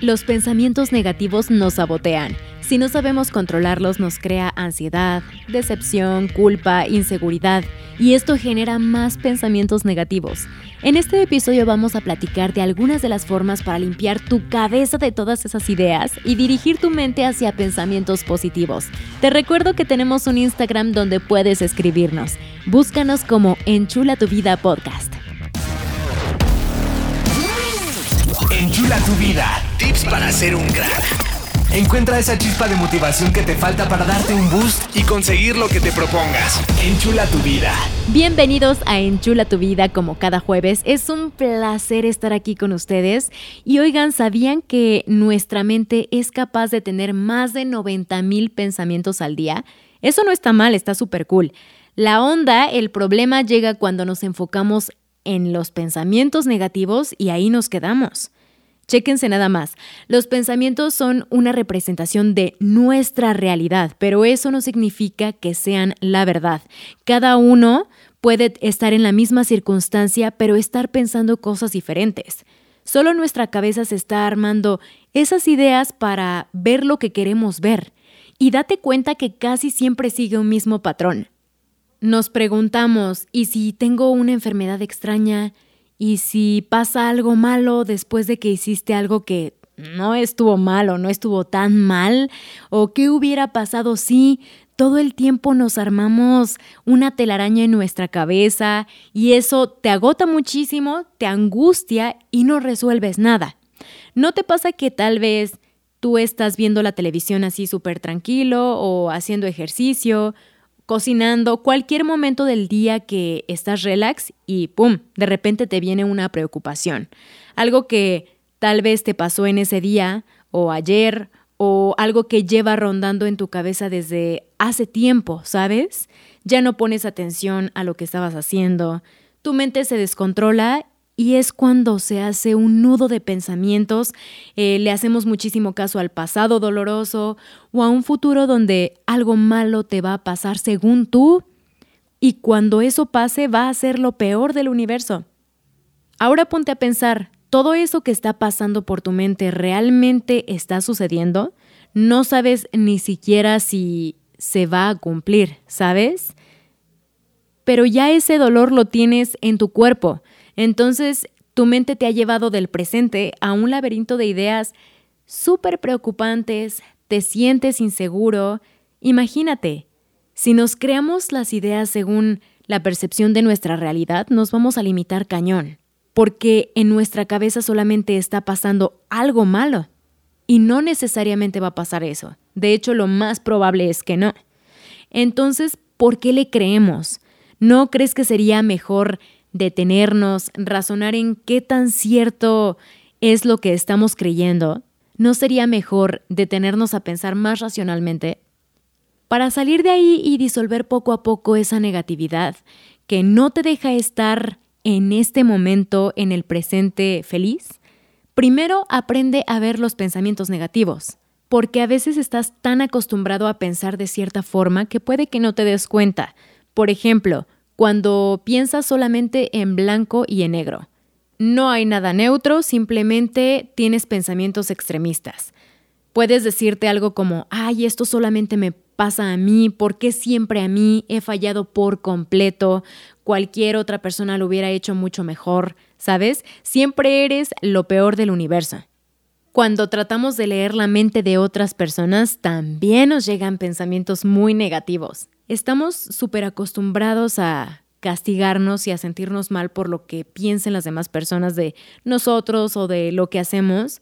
Los pensamientos negativos nos sabotean. Si no sabemos controlarlos nos crea ansiedad, decepción, culpa, inseguridad y esto genera más pensamientos negativos. En este episodio vamos a platicar de algunas de las formas para limpiar tu cabeza de todas esas ideas y dirigir tu mente hacia pensamientos positivos. Te recuerdo que tenemos un Instagram donde puedes escribirnos. Búscanos como Enchula tu vida podcast. Enchula tu vida. Tips para ser un crack. Encuentra esa chispa de motivación que te falta para darte un boost y conseguir lo que te propongas. Enchula tu vida. Bienvenidos a Enchula tu vida como cada jueves. Es un placer estar aquí con ustedes. Y oigan, ¿sabían que nuestra mente es capaz de tener más de 90 mil pensamientos al día? Eso no está mal, está súper cool. La onda, el problema llega cuando nos enfocamos en los pensamientos negativos y ahí nos quedamos. Chéquense nada más. Los pensamientos son una representación de nuestra realidad, pero eso no significa que sean la verdad. Cada uno puede estar en la misma circunstancia, pero estar pensando cosas diferentes. Solo nuestra cabeza se está armando esas ideas para ver lo que queremos ver. Y date cuenta que casi siempre sigue un mismo patrón. Nos preguntamos, ¿y si tengo una enfermedad extraña? Y si pasa algo malo después de que hiciste algo que no estuvo mal o no estuvo tan mal, o qué hubiera pasado si todo el tiempo nos armamos una telaraña en nuestra cabeza y eso te agota muchísimo, te angustia y no resuelves nada. ¿No te pasa que tal vez tú estás viendo la televisión así súper tranquilo o haciendo ejercicio cocinando, cualquier momento del día que estás relax y ¡pum! De repente te viene una preocupación. Algo que tal vez te pasó en ese día o ayer o algo que lleva rondando en tu cabeza desde hace tiempo, ¿sabes? Ya no pones atención a lo que estabas haciendo, tu mente se descontrola y es cuando se hace un nudo de pensamientos, eh, le hacemos muchísimo caso al pasado doloroso o a un futuro donde algo malo te va a pasar según tú, y cuando eso pase va a ser lo peor del universo. Ahora ponte a pensar, ¿todo eso que está pasando por tu mente realmente está sucediendo? No sabes ni siquiera si se va a cumplir, ¿sabes? Pero ya ese dolor lo tienes en tu cuerpo. Entonces, tu mente te ha llevado del presente a un laberinto de ideas súper preocupantes, te sientes inseguro. Imagínate, si nos creamos las ideas según la percepción de nuestra realidad, nos vamos a limitar cañón, porque en nuestra cabeza solamente está pasando algo malo. Y no necesariamente va a pasar eso. De hecho, lo más probable es que no. Entonces, ¿por qué le creemos? ¿No crees que sería mejor detenernos, razonar en qué tan cierto es lo que estamos creyendo, ¿no sería mejor detenernos a pensar más racionalmente? Para salir de ahí y disolver poco a poco esa negatividad que no te deja estar en este momento, en el presente feliz, primero aprende a ver los pensamientos negativos, porque a veces estás tan acostumbrado a pensar de cierta forma que puede que no te des cuenta. Por ejemplo, cuando piensas solamente en blanco y en negro. No hay nada neutro, simplemente tienes pensamientos extremistas. Puedes decirte algo como, ay, esto solamente me pasa a mí, ¿por qué siempre a mí? He fallado por completo, cualquier otra persona lo hubiera hecho mucho mejor, ¿sabes? Siempre eres lo peor del universo. Cuando tratamos de leer la mente de otras personas, también nos llegan pensamientos muy negativos. Estamos súper acostumbrados a castigarnos y a sentirnos mal por lo que piensen las demás personas de nosotros o de lo que hacemos,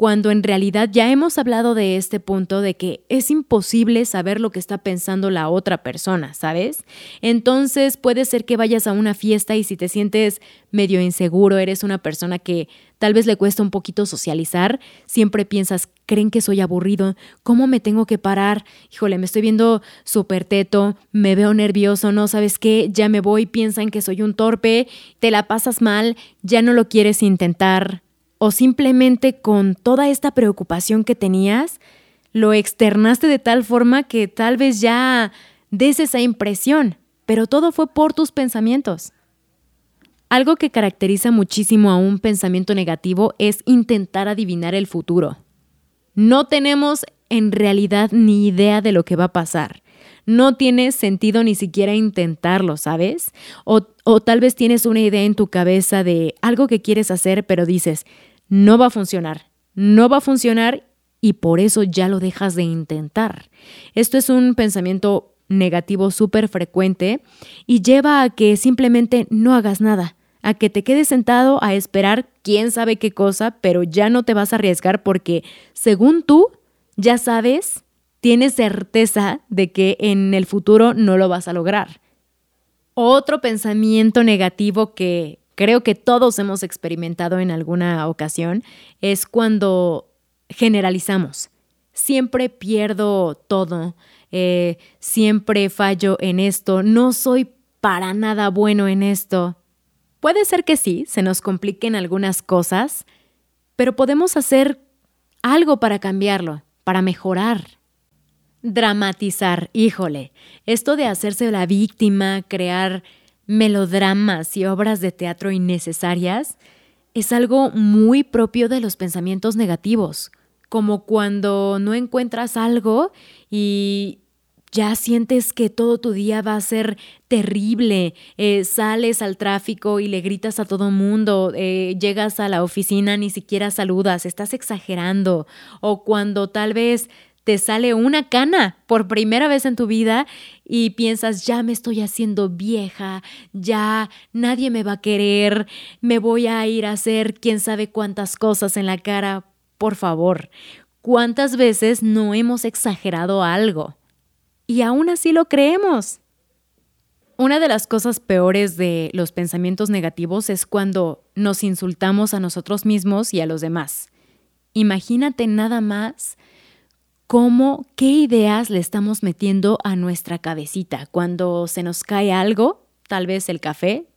cuando en realidad ya hemos hablado de este punto de que es imposible saber lo que está pensando la otra persona, ¿sabes? Entonces puede ser que vayas a una fiesta y si te sientes medio inseguro, eres una persona que tal vez le cuesta un poquito socializar, siempre piensas, creen que soy aburrido, ¿cómo me tengo que parar? Híjole, me estoy viendo súper teto, me veo nervioso, ¿no? ¿Sabes qué? Ya me voy, piensan que soy un torpe, te la pasas mal, ya no lo quieres intentar o simplemente con toda esta preocupación que tenías, lo externaste de tal forma que tal vez ya des esa impresión, pero todo fue por tus pensamientos. Algo que caracteriza muchísimo a un pensamiento negativo es intentar adivinar el futuro. No tenemos en realidad ni idea de lo que va a pasar. No tiene sentido ni siquiera intentarlo, ¿sabes? O, o, tal vez tienes una idea en tu cabeza de algo que quieres hacer, pero dices, no va a funcionar, no va a funcionar y por eso ya lo dejas de intentar. Esto es un pensamiento negativo súper frecuente y lleva a que simplemente no hagas nada, a que te quedes sentado a esperar quién sabe qué cosa, pero ya no te vas a arriesgar porque según tú ya sabes, tienes certeza de que en el futuro no lo vas a lograr. Otro pensamiento negativo que creo que todos hemos experimentado en alguna ocasión es cuando generalizamos. Siempre pierdo todo, eh, siempre fallo en esto, no soy para nada bueno en esto. Puede ser que sí, se nos compliquen algunas cosas, pero podemos hacer algo para cambiarlo, para mejorar. Dramatizar, híjole, esto de hacerse la víctima, crear melodramas y obras de teatro innecesarias, es algo muy propio de los pensamientos negativos como cuando no encuentras algo y ya sientes que todo tu día va a ser terrible, eh, sales al tráfico y le gritas a todo mundo, eh, llegas a la oficina, ni siquiera saludas, estás exagerando, o cuando tal vez te sale una cana por primera vez en tu vida y piensas, ya me estoy haciendo vieja, ya nadie me va a querer, me voy a ir a hacer quién sabe cuántas cosas en la cara por favor, ¿cuántas veces no hemos exagerado algo? Y aún así lo creemos. Una de las cosas peores de los pensamientos negativos es cuando nos insultamos a nosotros mismos y a los demás. Imagínate nada más cómo, qué ideas le estamos metiendo a nuestra cabecita cuando se nos cae algo, tal vez el café,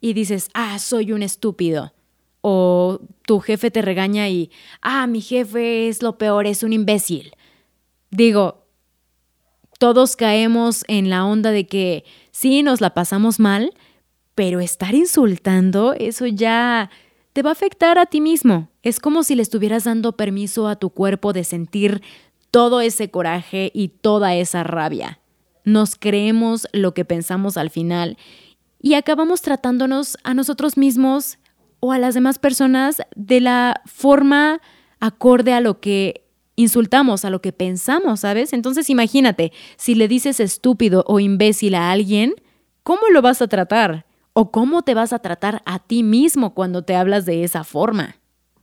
y dices, ah, soy un estúpido o tu jefe te regaña y, ah, mi jefe es lo peor, es un imbécil. Digo, todos caemos en la onda de que sí, nos la pasamos mal, pero estar insultando, eso ya te va a afectar a ti mismo. Es como si le estuvieras dando permiso a tu cuerpo de sentir todo ese coraje y toda esa rabia. Nos creemos lo que pensamos al final y acabamos tratándonos a nosotros mismos o a las demás personas de la forma acorde a lo que insultamos, a lo que pensamos, ¿sabes? Entonces imagínate, si le dices estúpido o imbécil a alguien, ¿cómo lo vas a tratar? ¿O cómo te vas a tratar a ti mismo cuando te hablas de esa forma?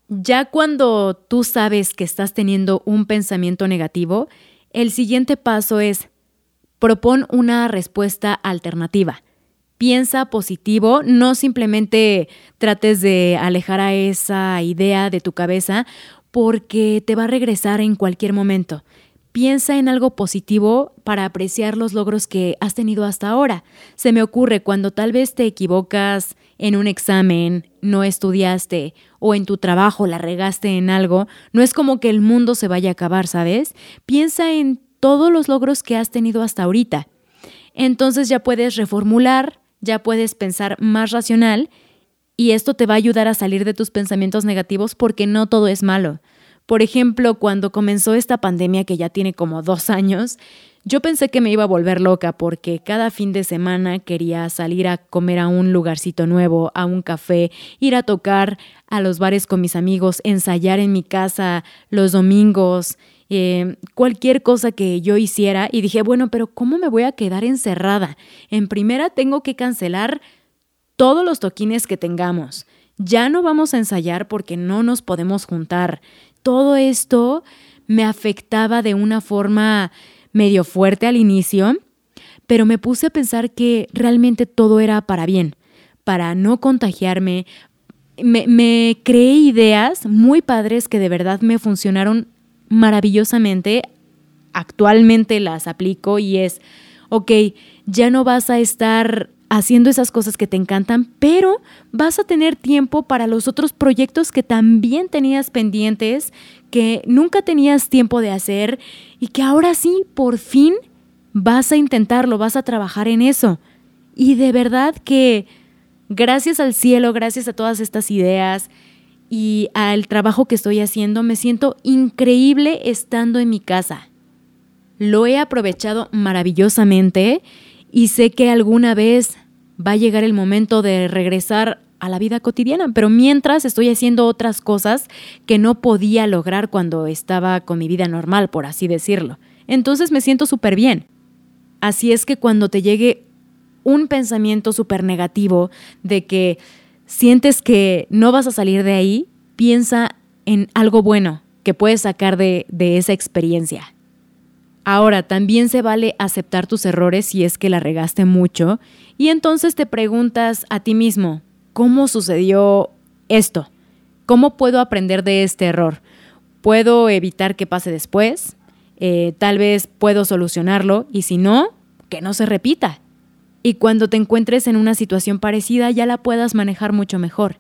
Ya cuando tú sabes que estás teniendo un pensamiento negativo, el siguiente paso es propon una respuesta alternativa piensa positivo, no simplemente trates de alejar a esa idea de tu cabeza porque te va a regresar en cualquier momento. Piensa en algo positivo para apreciar los logros que has tenido hasta ahora. Se me ocurre cuando tal vez te equivocas en un examen, no estudiaste o en tu trabajo la regaste en algo, no es como que el mundo se vaya a acabar, ¿sabes? Piensa en todos los logros que has tenido hasta ahorita. Entonces ya puedes reformular ya puedes pensar más racional y esto te va a ayudar a salir de tus pensamientos negativos porque no todo es malo. Por ejemplo, cuando comenzó esta pandemia que ya tiene como dos años, yo pensé que me iba a volver loca porque cada fin de semana quería salir a comer a un lugarcito nuevo, a un café, ir a tocar a los bares con mis amigos, ensayar en mi casa los domingos, eh, cualquier cosa que yo hiciera y dije, bueno, pero ¿cómo me voy a quedar encerrada? En primera tengo que cancelar todos los toquines que tengamos. Ya no vamos a ensayar porque no nos podemos juntar. Todo esto me afectaba de una forma medio fuerte al inicio, pero me puse a pensar que realmente todo era para bien, para no contagiarme. Me, creé ideas muy padres que de verdad me funcionaron maravillosamente, actualmente las aplico y es, ok, ya no vas a estar haciendo esas cosas que te encantan, pero vas a tener tiempo para los otros proyectos que también tenías pendientes, que nunca tenías tiempo de hacer y que ahora sí, por fin, vas a intentarlo, vas a trabajar en eso. Y de verdad que Gracias al cielo, gracias a todas estas ideas y al trabajo que estoy haciendo, me siento increíble estando en mi casa. Lo he aprovechado maravillosamente y sé que alguna vez va a llegar el momento de regresar a la vida cotidiana, pero mientras estoy haciendo otras cosas que no podía lograr cuando estaba con mi vida normal, por así decirlo. Entonces me siento súper bien. Así es que cuando te llegue un pensamiento súper negativo de que sientes que no vas a salir de ahí, piensa en algo bueno que puedes sacar de, de esa experiencia. Ahora, también se vale aceptar tus errores si es que la regaste mucho y entonces te preguntas a ti mismo, ¿cómo sucedió esto? ¿Cómo puedo aprender de este error? ¿Puedo evitar que pase después? Eh, tal vez puedo solucionarlo y si no, que no se repita. Y cuando te encuentres en una situación parecida ya la puedas manejar mucho mejor.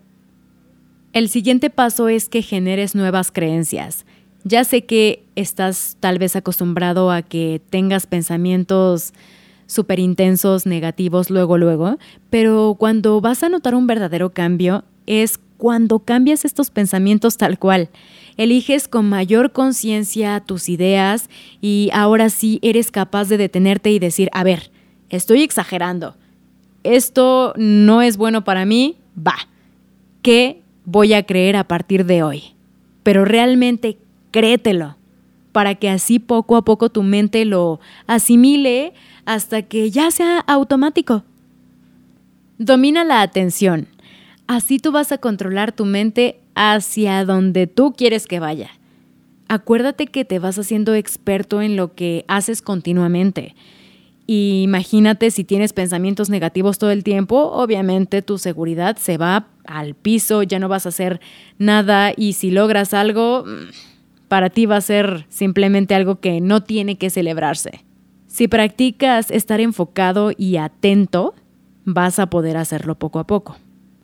El siguiente paso es que generes nuevas creencias. Ya sé que estás tal vez acostumbrado a que tengas pensamientos súper intensos, negativos, luego, luego, pero cuando vas a notar un verdadero cambio es cuando cambias estos pensamientos tal cual. Eliges con mayor conciencia tus ideas y ahora sí eres capaz de detenerte y decir, a ver, estoy exagerando. Esto no es bueno para mí, va. ¿Qué voy a creer a partir de hoy? Pero realmente créetelo, para que así poco a poco tu mente lo asimile hasta que ya sea automático. Domina la atención. Así tú vas a controlar tu mente hacia donde tú quieres que vaya. Acuérdate que te vas haciendo experto en lo que haces continuamente. imagínate si tienes pensamientos negativos todo el tiempo, obviamente tu seguridad se va al piso, ya no vas a hacer nada y si logras algo, para ti va a ser simplemente algo que no tiene que celebrarse. Si practicas estar enfocado y atento, vas a poder hacerlo poco a poco.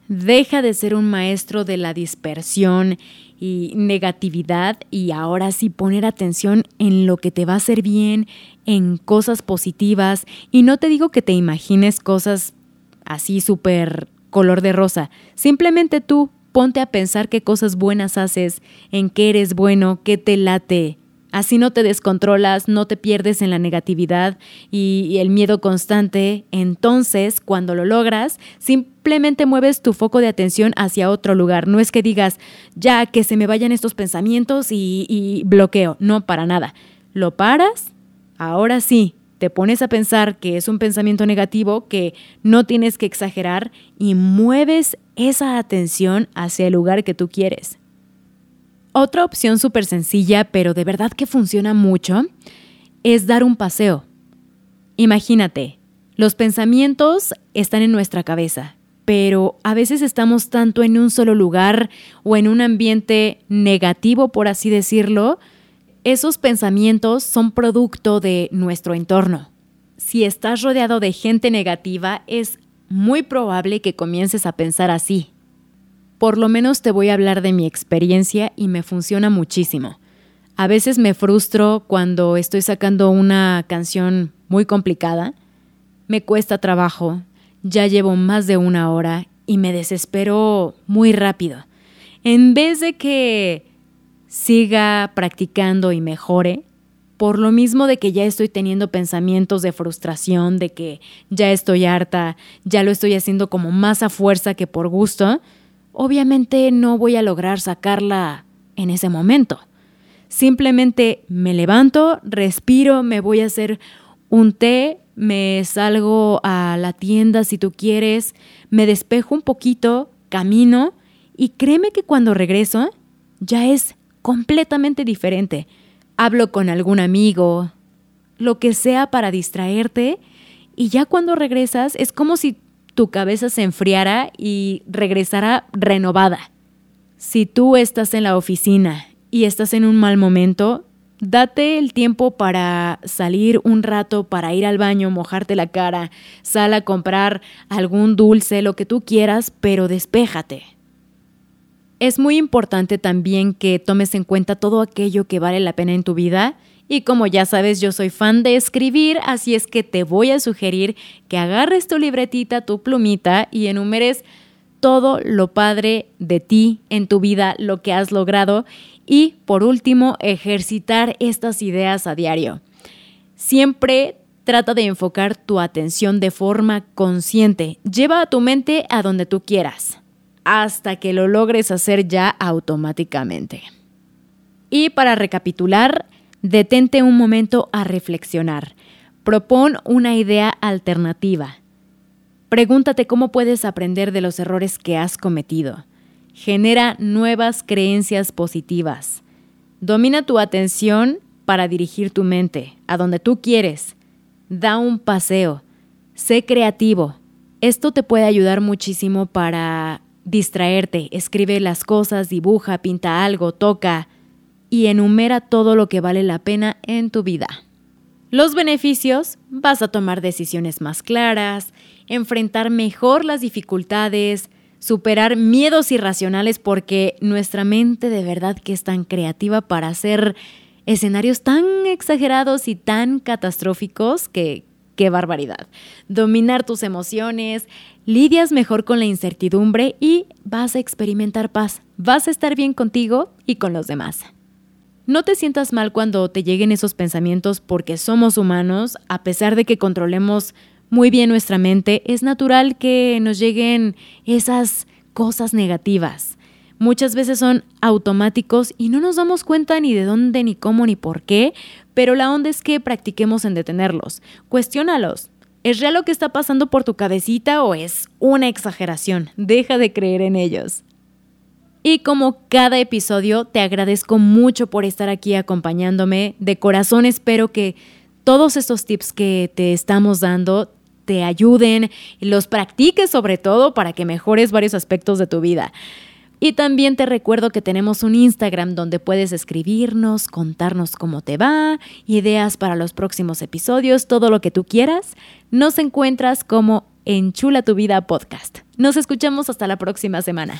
Deja de ser un maestro de la dispersión y negatividad y ahora sí poner atención en lo que te va a hacer bien, en cosas positivas. Y no te digo que te imagines cosas así súper color de rosa. Simplemente tú ponte a pensar qué cosas buenas haces, en qué eres bueno, qué te late. Así no te descontrolas, no te pierdes en la negatividad y, el miedo constante. Entonces, cuando lo logras, simplemente mueves tu foco de atención hacia otro lugar. No es que digas, ya que se me vayan estos pensamientos y, y bloqueo. No, para nada. Lo paras, ahora sí, te pones a pensar que es un pensamiento negativo, que no tienes que exagerar y mueves esa atención hacia el lugar que tú quieres. Otra opción súper sencilla, pero de verdad que funciona mucho, es dar un paseo. Imagínate, los pensamientos están en nuestra cabeza, pero a veces estamos tanto en un solo lugar o en un ambiente negativo, por así decirlo, esos pensamientos son producto de nuestro entorno. Si estás rodeado de gente negativa, es muy probable que comiences a pensar así. Por lo menos te voy a hablar de mi experiencia y me funciona muchísimo. A veces me frustro cuando estoy sacando una canción muy complicada. Me cuesta trabajo, ya llevo más de una hora y me desespero muy rápido. En vez de que siga practicando y mejore, por lo mismo de que ya estoy teniendo pensamientos de frustración, de que ya estoy harta, ya lo estoy haciendo como más a fuerza que por gusto, obviamente no voy a lograr sacarla en ese momento. Simplemente me levanto, respiro, me voy a hacer un té, me salgo a la tienda si tú quieres, me despejo un poquito, camino y créeme que cuando regreso ya es completamente diferente. Hablo con algún amigo, lo que sea para distraerte y ya cuando regresas es como si tu cabeza se enfriara y regresara renovada. Si tú estás en la oficina y estás en un mal momento, date el tiempo para salir un rato, para ir al baño, mojarte la cara, sal a comprar algún dulce, lo que tú quieras, pero despéjate. Es muy importante también que tomes en cuenta todo aquello que vale la pena en tu vida Y como ya sabes, yo soy fan de escribir, así es que te voy a sugerir que agarres tu libretita, tu plumita y enumeres todo lo padre de ti en tu vida, lo que has logrado y por último, ejercitar estas ideas a diario. Siempre trata de enfocar tu atención de forma consciente. Lleva a tu mente a donde tú quieras, hasta que lo logres hacer ya automáticamente. Y para recapitular, detente un momento a reflexionar. Propon una idea alternativa. Pregúntate cómo puedes aprender de los errores que has cometido. Genera nuevas creencias positivas. Domina tu atención para dirigir tu mente a donde tú quieres. Da un paseo. Sé creativo. Esto te puede ayudar muchísimo para distraerte. Escribe las cosas, dibuja, pinta algo, toca y enumera todo lo que vale la pena en tu vida. Los beneficios, vas a tomar decisiones más claras, enfrentar mejor las dificultades, superar miedos irracionales porque nuestra mente de verdad que es tan creativa para hacer escenarios tan exagerados y tan catastróficos que qué barbaridad. Dominar tus emociones, lidias mejor con la incertidumbre y vas a experimentar paz. Vas a estar bien contigo y con los demás. No te sientas mal cuando te lleguen esos pensamientos porque somos humanos, a pesar de que controlemos muy bien nuestra mente, es natural que nos lleguen esas cosas negativas. Muchas veces son automáticos y no nos damos cuenta ni de dónde, ni cómo, ni por qué, pero la onda es que practiquemos en detenerlos. Cuestiónalos. ¿Es real lo que está pasando por tu cabecita o es una exageración? Deja de creer en ellos. Y como cada episodio, te agradezco mucho por estar aquí acompañándome. De corazón espero que todos estos tips que te estamos dando te ayuden y los practiques sobre todo para que mejores varios aspectos de tu vida. Y también te recuerdo que tenemos un Instagram donde puedes escribirnos, contarnos cómo te va, ideas para los próximos episodios, todo lo que tú quieras. Nos encuentras como Enchula tu vida podcast. Nos escuchamos hasta la próxima semana.